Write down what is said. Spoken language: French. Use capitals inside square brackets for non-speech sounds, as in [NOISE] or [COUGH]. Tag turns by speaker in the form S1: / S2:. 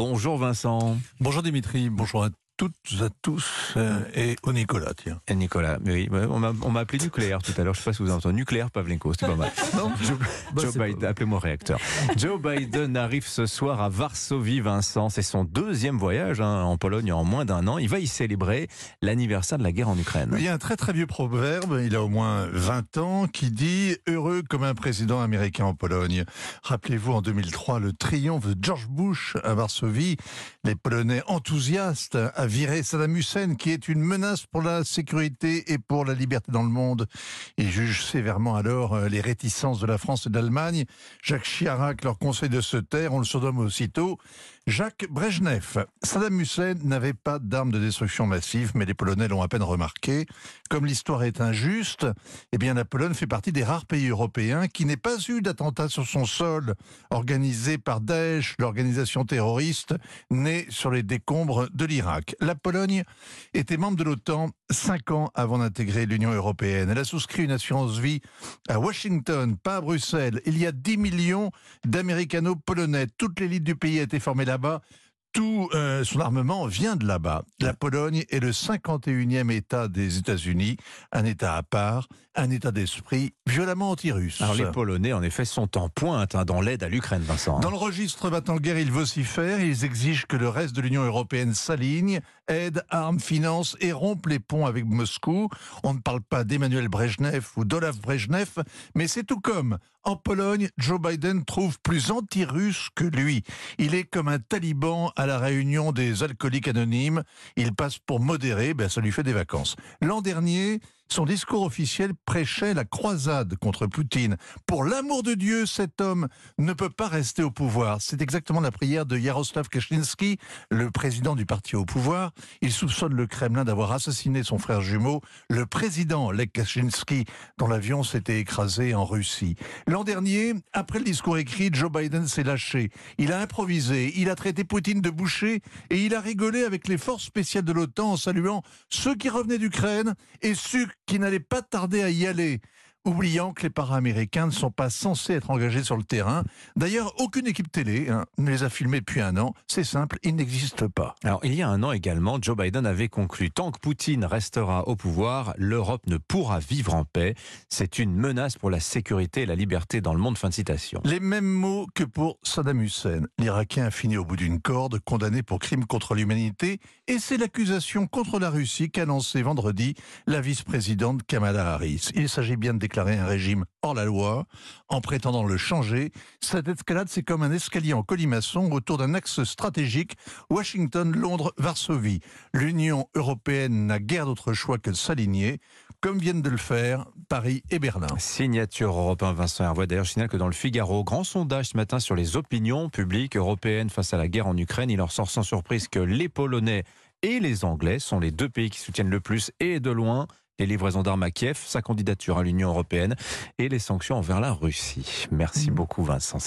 S1: Bonjour Vincent.
S2: Bonjour Dimitri, bonjour à toutes, à tous euh, et au Nicolas, tiens.
S1: Et Nicolas, oui, on m'a appelé nucléaire tout à l'heure, je ne sais pas si vous avez entendu. Nucléaire Pavlenko, c'était pas mal. non [LAUGHS] Joe, bah, Biden, appelez-moi réacteur. Joe Biden arrive ce soir à Varsovie, Vincent. C'est son deuxième voyage hein, en Pologne en moins d'un an. Il va y célébrer l'anniversaire de la guerre en Ukraine.
S2: Il y a un très très vieux proverbe, il a au moins 20 ans, qui dit « Heureux comme un président américain en Pologne ». Rappelez-vous, en 2003, le triomphe de George Bush à Varsovie. Les Polonais enthousiastes virer Saddam Hussein, qui est une menace pour la sécurité et pour la liberté dans le monde. Il juge sévèrement alors euh, les réticences de la France et de l'Allemagne. Jacques Chirac leur conseille de se taire, on le surnomme aussitôt. Jacques Brejnev. Saddam Hussein n'avait pas d'armes de destruction massive, mais les Polonais l'ont à peine remarqué. Comme l'histoire est injuste, eh bien la Pologne fait partie des rares pays européens qui n'aient pas eu d'attentat sur son sol organisé par Daesh, l'organisation terroriste née sur les décombres de l'Irak. La Pologne était membre de l'OTAN cinq ans avant d'intégrer l'Union européenne. Elle a souscrit une assurance vie à Washington, pas à Bruxelles. Il y a 10 millions d'Américano-Polonais. Toute l'élite du pays a été formée là-bas tout euh, son armement vient de là-bas. La Pologne est le 51e État des États-Unis, un État à part, un État d'esprit violemment anti-russe.
S1: Alors les Polonais, en effet, sont en pointe hein, dans l'aide à l'Ukraine, Vincent.
S2: Hein. Dans le registre battant-guerre, ils vocifèrent, ils exigent que le reste de l'Union européenne s'aligne, aide, arme, finance et rompe les ponts avec Moscou. On ne parle pas d'Emmanuel Brejnev ou d'Olaf Brejnev, mais c'est tout comme en Pologne, Joe Biden trouve plus anti-russe que lui. Il est comme un taliban à la réunion des alcooliques anonymes. Il passe pour modéré, ben ça lui fait des vacances. L'an dernier, son discours officiel prêchait la croisade contre Poutine. Pour l'amour de Dieu, cet homme ne peut pas rester au pouvoir. C'est exactement la prière de Yaroslav Kaczynski, le président du parti au pouvoir. Il soupçonne le Kremlin d'avoir assassiné son frère jumeau, le président Lech Kaczynski, dont l'avion s'était écrasé en Russie. L'an dernier, après le discours écrit, Joe Biden s'est lâché. Il a improvisé, il a traité Poutine de boucher et il a rigolé avec les forces spéciales de l'OTAN en saluant ceux qui revenaient d'Ukraine et ceux qui n'allait pas tarder à y aller oubliant que les para-américains ne sont pas censés être engagés sur le terrain. D'ailleurs, aucune équipe télé hein, ne les a filmés depuis un an. C'est simple, ils n'existent pas.
S1: Alors, il y a un an également, Joe Biden avait conclu tant que Poutine restera au pouvoir, l'Europe ne pourra vivre en paix. C'est une menace pour la sécurité et la liberté dans le monde. Fin de citation.
S2: Les mêmes mots que pour Saddam Hussein. L'Irakien a fini au bout d'une corde, condamné pour crimes contre l'humanité, et c'est l'accusation contre la Russie qu'a lancé vendredi la vice-présidente Kamala Harris. Il s'agit bien de déclarer un régime hors la loi en prétendant le changer. Cette escalade, c'est comme un escalier en colimaçon autour d'un axe stratégique Washington, Londres, Varsovie. L'Union européenne n'a guère d'autre choix que de s'aligner, comme viennent de le faire Paris et Berlin.
S1: Signature européen Vincent Hervois. D'ailleurs, je signale que dans le Figaro, grand sondage ce matin sur les opinions publiques européennes face à la guerre en Ukraine, il leur sort sans surprise que les Polonais et les Anglais sont les deux pays qui soutiennent le plus et de loin les livraisons d'armes à Kiev, sa candidature à l'Union européenne et les sanctions envers la Russie. Merci mmh. beaucoup Vincent.